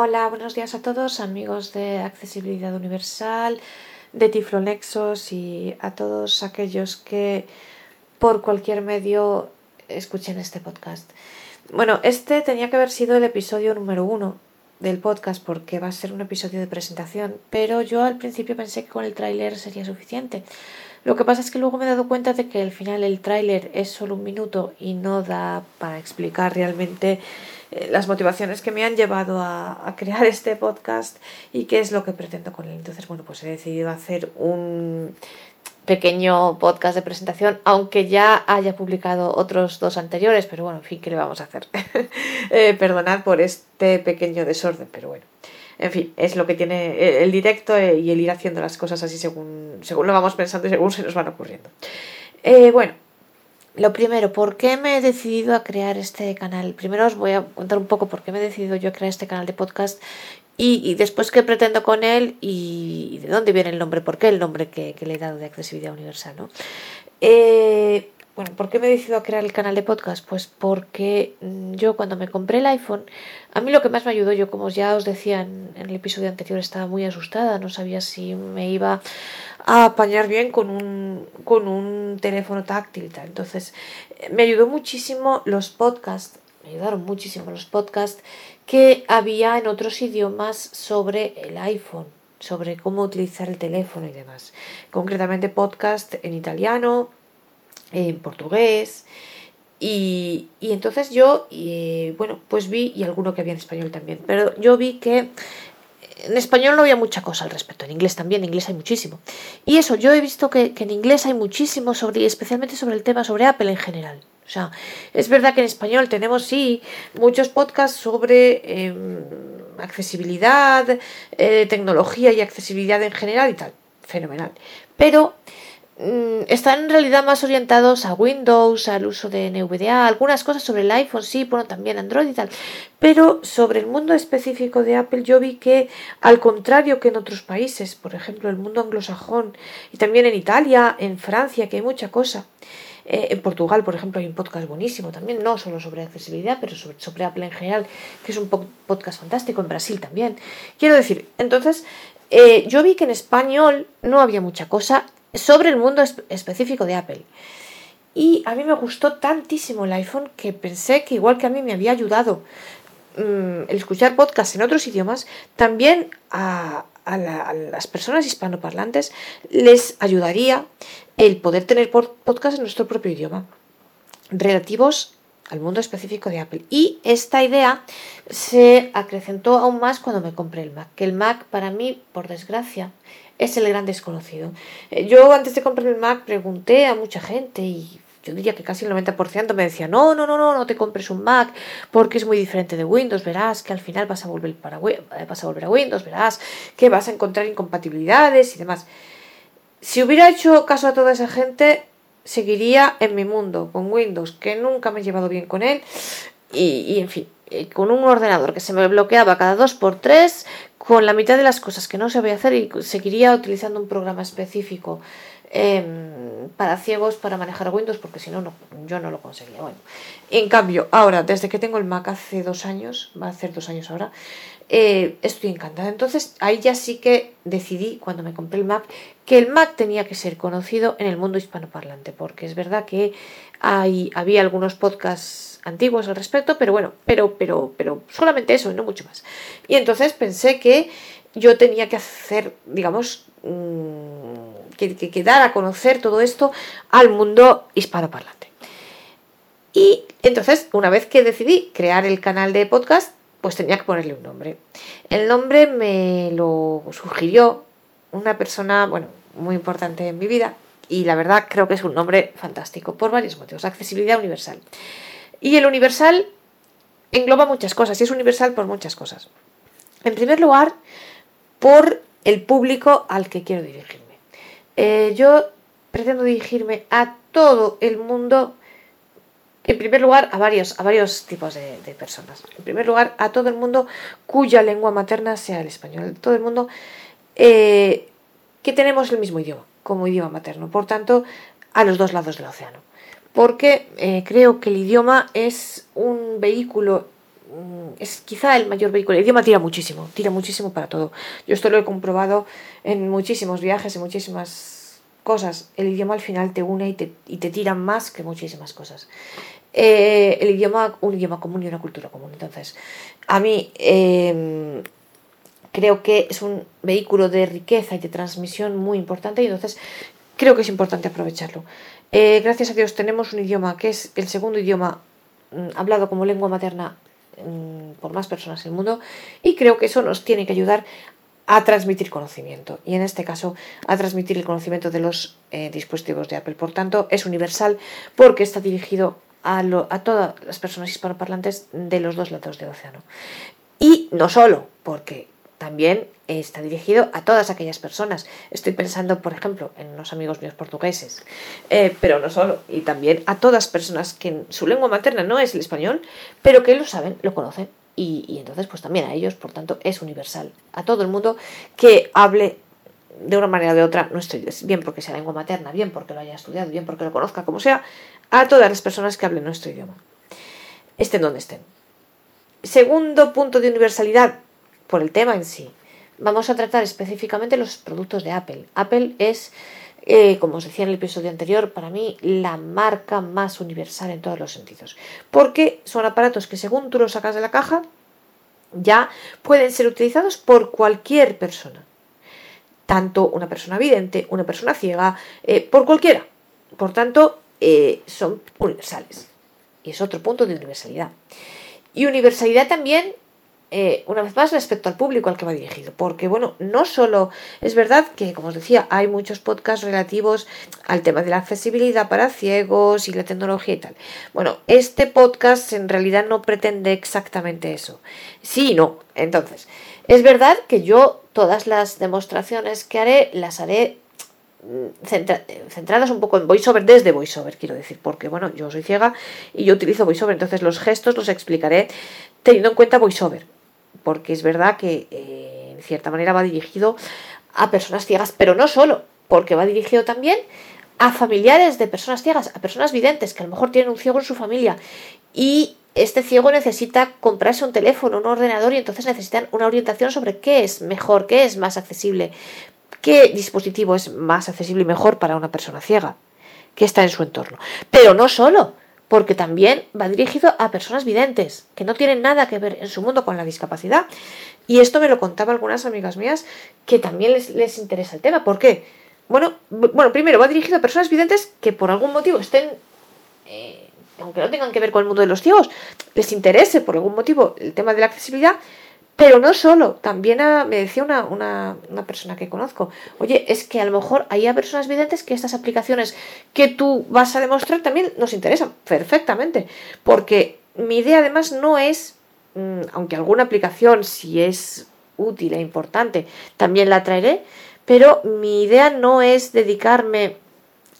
Hola, buenos días a todos, amigos de Accesibilidad Universal, de Tiflonexos y a todos aquellos que por cualquier medio escuchen este podcast. Bueno, este tenía que haber sido el episodio número uno del podcast porque va a ser un episodio de presentación, pero yo al principio pensé que con el tráiler sería suficiente. Lo que pasa es que luego me he dado cuenta de que al final el tráiler es solo un minuto y no da para explicar realmente eh, las motivaciones que me han llevado a, crear este podcast y qué es lo que pretendo con él. Entonces, bueno, pues he decidido hacer un pequeño podcast de presentación, aunque ya haya publicado otros dos anteriores, pero bueno, en fin, ¿qué le vamos a hacer? eh, perdonad por este pequeño desorden, pero bueno. En fin, es lo que tiene el directo y el ir haciendo las cosas así según, según lo vamos pensando y según se nos van ocurriendo. Eh, bueno, lo primero, ¿por qué me he decidido a crear este canal? Primero os voy a contar un poco por qué me he decidido yo a crear este canal de podcast y, después qué pretendo con él y, de dónde viene el nombre, por qué el nombre que, le he dado de accesibilidad universal. ¿no? Eh, bueno, ¿por qué me he decidido a crear el canal de podcast? Pues porque mm, yo cuando me compré el iPhone, a mí lo que más me ayudó, yo como ya os decía en, el episodio anterior, estaba muy asustada, no sabía si me iba a apañar bien con un, con un teléfono táctil y tal. Entonces, me ayudó muchísimo los podcasts, me ayudaron muchísimo los podcasts que había en otros idiomas sobre el iPhone, sobre cómo utilizar el teléfono y demás. Concretamente podcast en italiano, en portugués. Y, y entonces yo, y, bueno, pues vi, y alguno que había en español también, pero yo vi que en español no había mucha cosa al respecto, en inglés también, en inglés hay muchísimo. Y eso, yo he visto que, en inglés hay muchísimo, sobre, especialmente sobre el tema sobre Apple en general. O sea, es verdad que en español tenemos, sí, muchos podcasts sobre em, accesibilidad, eh, tecnología y accesibilidad en general y tal. Fenomenal. Pero están en realidad más orientados a Windows, al uso de NVDA, algunas cosas sobre el iPhone, sí, bueno, también Android y tal. Pero sobre el mundo específico de Apple yo vi que, al contrario que en otros países, por ejemplo, el mundo anglosajón, y también en Italia, en Francia, que hay mucha cosa, eh, en Portugal, por ejemplo, hay un podcast buenísimo también, no solo sobre accesibilidad, pero sobre, sobre Apple en general, que es un podcast fantástico, en Brasil también. Quiero decir, entonces, eh, yo vi que en español no había mucha cosa sobre el mundo específico de Apple. Y a mí me gustó tantísimo el iPhone que pensé que igual que a mí me había ayudado mm, el escuchar podcasts en otros idiomas, también a, las personas hispanoparlantes les ayudaría el poder tener podcasts en nuestro propio idioma relativos al mundo específico de Apple. Y esta idea se acrecentó aún más cuando me compré el Mac, que el Mac para mí, por desgracia, es el gran desconocido. Eh, yo antes de comprar el Mac pregunté a mucha gente y yo diría que casi el 90% me decía, no, no, no, no, no te compres un Mac porque es muy diferente de Windows, verás que al final vas a volver, para, eh, vas a, volver a Windows, verás que vas a encontrar incompatibilidades y demás. Si hubiera hecho caso a toda esa gente, seguiría en mi mundo con Windows, que nunca me he llevado bien con él y, y en fin, eh, con un ordenador que se me bloqueaba cada dos por tres, con la mitad de las cosas que no sabía hacer y seguiría utilizando un programa específico em, para ciegos para manejar Windows, porque si no, yo no lo conseguía. Bueno, en cambio, ahora, desde que tengo el Mac hace dos años, va a hacer dos años ahora, eh, estoy encantada. Entonces, ahí ya sí que decidí, cuando me compré el Mac, que el Mac tenía que ser conocido en el mundo hispanoparlante, porque es verdad que hay, había algunos podcasts antiguos al respecto, pero bueno, pero, pero, pero solamente eso y no mucho más. Y entonces pensé que yo tenía que hacer, digamos, mm, que, que, dar a conocer todo esto al mundo hispanoparlante. Y entonces, una vez que decidí crear el canal de podcast, pues tenía que ponerle un nombre. El nombre me lo sugirió una persona, bueno, muy importante en mi vida, y la verdad creo que es un nombre fantástico por varios motivos. Accesibilidad universal. Y el universal engloba muchas cosas y es universal por muchas cosas. En primer lugar, por el público al que quiero dirigirme. Eh, yo pretendo dirigirme a todo el mundo, en primer lugar, a varios, a varios tipos de, personas. En primer lugar, a todo el mundo cuya lengua materna sea el español. Todo el mundo eh, que tenemos el mismo idioma como idioma materno. Por tanto, a los dos lados del océano porque eh, creo que el idioma es un vehículo es quizá el mayor vehículo. El idioma tira muchísimo, tira muchísimo para todo. Yo esto lo he comprobado en muchísimos viajes, en muchísimas cosas. El idioma al final te une y te, y te tira más que muchísimas cosas. Eh, el idioma, un idioma común y una cultura común. Entonces, a mí em, creo que es un vehículo de riqueza y de transmisión muy importante y entonces creo que es importante aprovecharlo. Eh, gracias a Dios tenemos un idioma que es el segundo idioma mm, hablado como lengua materna mm, por más personas en el mundo y creo que eso nos tiene que ayudar a transmitir conocimiento y en este caso a transmitir el conocimiento de los eh, dispositivos de Apple. Por tanto, es universal porque está dirigido a, a todas las personas hispanoparlantes de los dos lados del océano. Y no solo porque también está dirigido a todas aquellas personas. Estoy pensando, por ejemplo, en unos amigos míos portugueses, eh, pero no solo, y también a todas personas que su lengua materna no es el español, pero que lo saben, lo conocen, y, entonces pues también a ellos, por tanto, es universal. A todo el mundo que hable de una manera o de otra nuestro bien porque sea lengua materna, bien porque lo haya estudiado, bien porque lo conozca, como sea, a todas las personas que hablen nuestro idioma, estén donde estén. Segundo punto de universalidad, por el tema en sí. Vamos a tratar específicamente los productos de Apple. Apple es, eh, como os decía en el episodio anterior, para mí la marca más universal en todos los sentidos. Porque son aparatos que según tú los sacas de la caja, ya pueden ser utilizados por cualquier persona. Tanto una persona vidente, una persona ciega, eh, por cualquiera. Por tanto, eh, son universales. Y es otro punto de universalidad. Y universalidad también eh, una vez más respecto al público al que va dirigido, porque bueno, no solo es verdad que, como os decía, hay muchos podcasts relativos al tema de la accesibilidad para ciegos y la tecnología y tal. Bueno, este podcast en realidad no pretende exactamente eso. Sí y no. Entonces, es verdad que yo todas las demostraciones que haré las haré mm, centradas un poco en voiceover desde voiceover, quiero decir, porque bueno, yo soy ciega y yo utilizo voiceover, entonces los gestos los explicaré teniendo en cuenta voiceover porque es verdad que eh, en cierta manera va dirigido a personas ciegas, pero no solo, porque va dirigido también a familiares de personas ciegas, a personas videntes que a lo mejor tienen un ciego en su familia y este ciego necesita comprarse un teléfono, un ordenador y entonces necesitan una orientación sobre qué es mejor, qué es más accesible, qué dispositivo es más accesible y mejor para una persona ciega que está en su entorno. Pero no solo, porque también va dirigido a personas videntes, que no tienen nada que ver en su mundo con la discapacidad. Y esto me lo contaba algunas amigas mías que también les, interesa el tema. ¿Por qué? Bueno, bueno, primero va dirigido a personas videntes que por algún motivo estén, eh, aunque no tengan que ver con el mundo de los ciegos, les interese por algún motivo el tema de la accesibilidad, pero no solo, también me decía una, una, una, persona que conozco, oye, es que a lo mejor hay a personas videntes que estas aplicaciones que tú vas a demostrar también nos interesan perfectamente, porque mi idea además no es, mm, aunque alguna aplicación si es útil e importante, también la traeré, pero mi idea no es dedicarme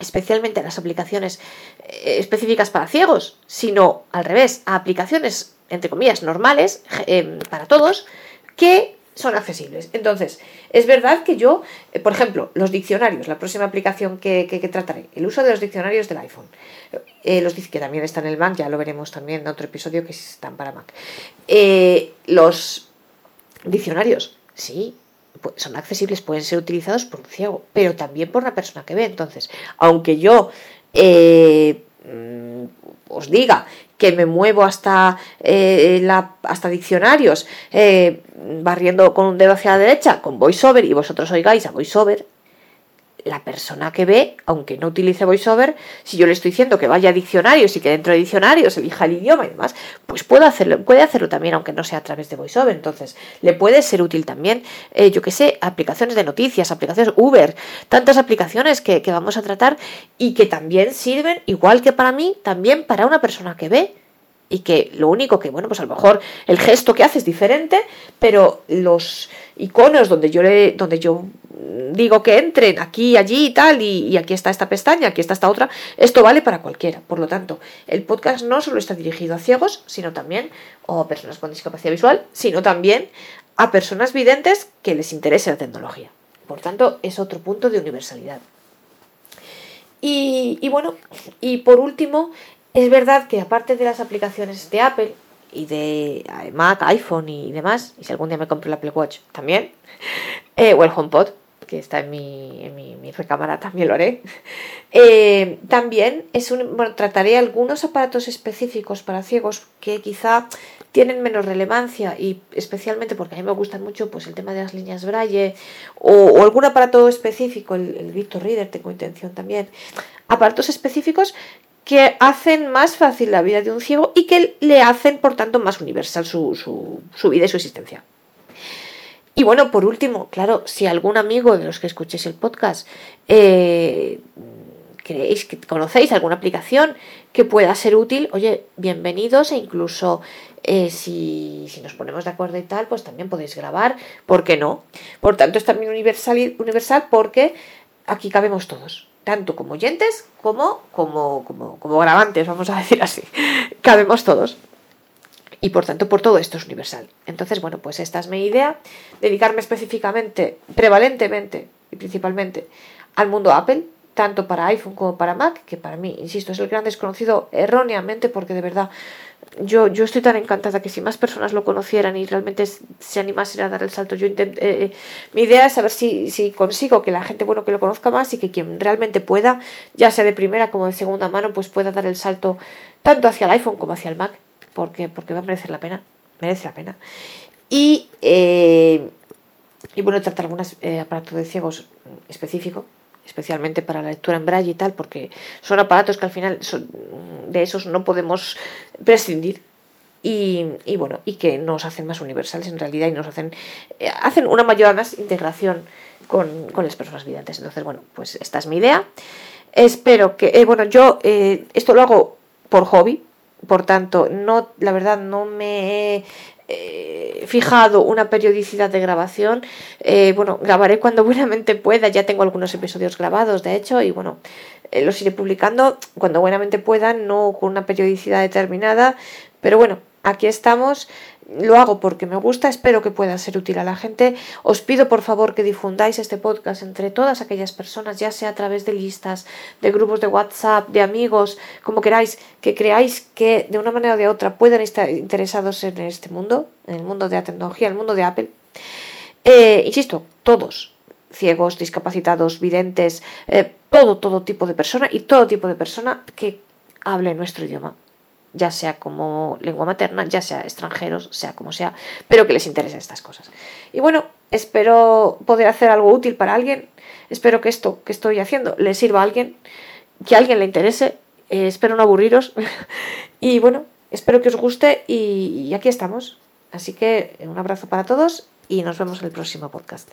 especialmente a las aplicaciones eh, específicas para ciegos, sino al revés, a aplicaciones entre comillas, normales em, para todos, que son accesibles. Entonces, es verdad que yo, eh, por ejemplo, los diccionarios, la próxima aplicación que, trataré, el uso de los diccionarios del iPhone, eh, los que también están en el Mac, ya lo veremos también en otro episodio que están para Mac. Eh, los diccionarios, sí, son accesibles, pueden ser utilizados por un ciego, pero también por una persona que ve. Entonces, aunque yo mm, os diga que me muevo hasta, eh, la, hasta diccionarios, eh, barriendo con un dedo hacia la derecha, con VoiceOver, y vosotros oigáis a VoiceOver, la persona que ve, aunque no utilice VoiceOver, si yo le estoy diciendo que vaya a diccionarios y que dentro de diccionarios elija el idioma y demás, pues puede hacerlo, puede hacerlo también, aunque no sea a través de VoiceOver. Entonces, le puede ser útil también, eh, yo que sé, aplicaciones de noticias, aplicaciones Uber, tantas aplicaciones que, que vamos a tratar y que también sirven, igual que para mí, también para una persona que ve y que lo único que, bueno, pues a lo mejor el gesto que hace es diferente, pero los iconos donde yo le, donde yo digo que entren aquí, allí y tal, y, aquí está esta pestaña, aquí está esta otra, esto vale para cualquiera. Por lo tanto, el podcast no solo está dirigido a ciegos, sino también, o a personas con discapacidad visual, sino también a personas videntes que les interese la tecnología. Por tanto, es otro punto de universalidad. Y, y bueno, y por último, es verdad que aparte de las aplicaciones de Apple, y de Mac, iPhone y demás, y si algún día me compro el Apple Watch también, eh, o el HomePod, que está en mi, en mi, recámara, también lo haré. Eh, también es un, bueno, trataré algunos aparatos específicos para ciegos que quizá tienen menos relevancia y especialmente porque a mí me gustan mucho pues el tema de las líneas Braille o, algún aparato específico, el, el Victor Reader tengo intención también, aparatos específicos que hacen más fácil la vida de un ciego y que le hacen, por tanto, más universal su, su, su vida y su existencia. Y bueno, por último, claro, si algún amigo de los que escuchéis el podcast eh, creéis que conocéis alguna aplicación que pueda ser útil, oye, bienvenidos e incluso eh, si, si, nos ponemos de acuerdo y tal, pues también podéis grabar, ¿por qué no? Por tanto, es también universal, universal porque aquí cabemos todos, tanto como oyentes como, como, como, como grabantes, vamos a decir así, cabemos todos y por tanto por todo esto es universal. Entonces, bueno, pues esta es mi idea, dedicarme específicamente, prevalentemente y principalmente al mundo Apple, tanto para iPhone como para Mac, que para mí, insisto, es el gran desconocido erróneamente porque de verdad yo, yo estoy tan encantada que si más personas lo conocieran y realmente se animasen a dar el salto, yo eh, eh, mi idea es saber si, si consigo que la gente bueno que lo conozca más y que quien realmente pueda, ya sea de primera como de segunda mano, pues pueda dar el salto tanto hacia el iPhone como hacia el Mac porque, porque va a merecer la pena, merece la pena. Y, eh, y bueno, tratar algunos eh, aparatos de ciegos específicos, especialmente para la lectura en braille y tal, porque son aparatos que al final de esos no podemos prescindir. Y, y, bueno, y que nos hacen más universales en realidad y nos hacen, eh, hacen una mayor más integración con, con, las personas videntes. Entonces, bueno, pues esta es mi idea. Espero que, bueno, yo esto lo hago por hobby, por tanto, no, la verdad no me he eh, fijado una periodicidad de grabación. Eh, bueno, grabaré cuando buenamente pueda. Ya tengo algunos episodios grabados, de hecho, y bueno, eh, los iré publicando cuando buenamente pueda, no con una periodicidad determinada. Pero bueno, aquí estamos lo hago porque me gusta, espero que pueda ser útil a la gente. Os pido por favor que difundáis este podcast entre todas aquellas personas, ya sea a través de listas, de grupos de WhatsApp, de amigos, como queráis, que creáis que de una manera o de otra puedan estar interesados en este mundo, en el mundo de la tecnología, en el mundo de Apple. Eh, insisto, todos, ciegos, discapacitados, videntes, eh, todo, todo tipo de persona y todo tipo de persona que hable nuestro idioma ya sea como lengua materna, ya sea extranjeros, sea como sea, pero que les interesen estas cosas. Y bueno, espero poder hacer algo útil para alguien, espero que esto que estoy haciendo le sirva a alguien, que a alguien le interese, eh, espero no aburriros y bueno, espero que os guste y aquí estamos. Así que un abrazo para todos y nos vemos en el próximo podcast.